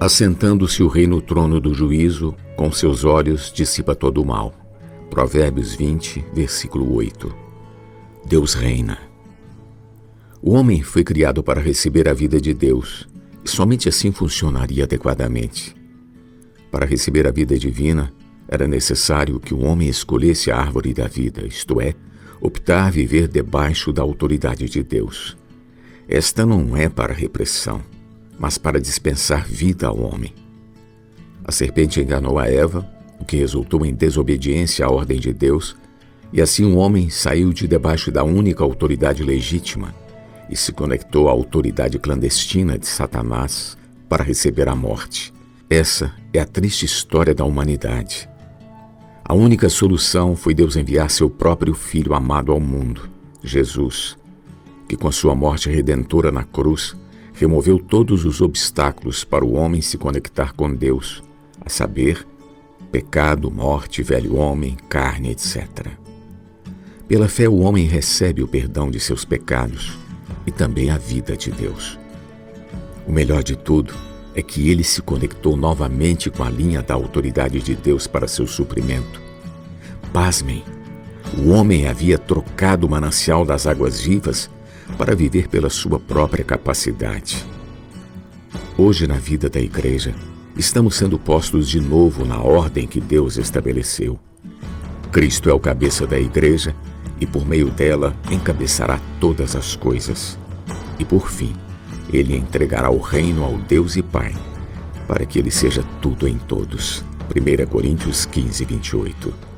Assentando-se o rei no trono do juízo, com seus olhos dissipa todo o mal. Provérbios 20, versículo 8. Deus reina. O homem foi criado para receber a vida de Deus, e somente assim funcionaria adequadamente. Para receber a vida divina, era necessário que o homem escolhesse a árvore da vida, isto é, optar viver debaixo da autoridade de Deus. Esta não é para repressão mas para dispensar vida ao homem. A serpente enganou a Eva, o que resultou em desobediência à ordem de Deus, e assim o homem saiu de debaixo da única autoridade legítima e se conectou à autoridade clandestina de Satanás para receber a morte. Essa é a triste história da humanidade. A única solução foi Deus enviar seu próprio Filho amado ao mundo, Jesus, que com sua morte redentora na cruz removeu todos os obstáculos para o homem se conectar com Deus, a saber, pecado, morte, velho homem, carne, etc. Pela fé, o homem recebe o perdão de seus pecados e também a vida de Deus. O melhor de tudo é que ele se conectou novamente com a linha da autoridade de Deus para seu suprimento. Pasmem, o homem havia trocado o manancial das águas vivas para viver pela sua própria capacidade. Hoje, na vida da igreja, estamos sendo postos de novo na ordem que Deus estabeleceu. Cristo é o cabeça da igreja e, por meio dela, encabeçará todas as coisas. E, por fim, ele entregará o reino ao Deus e Pai, para que ele seja tudo em todos. 1 Coríntios 15, 28.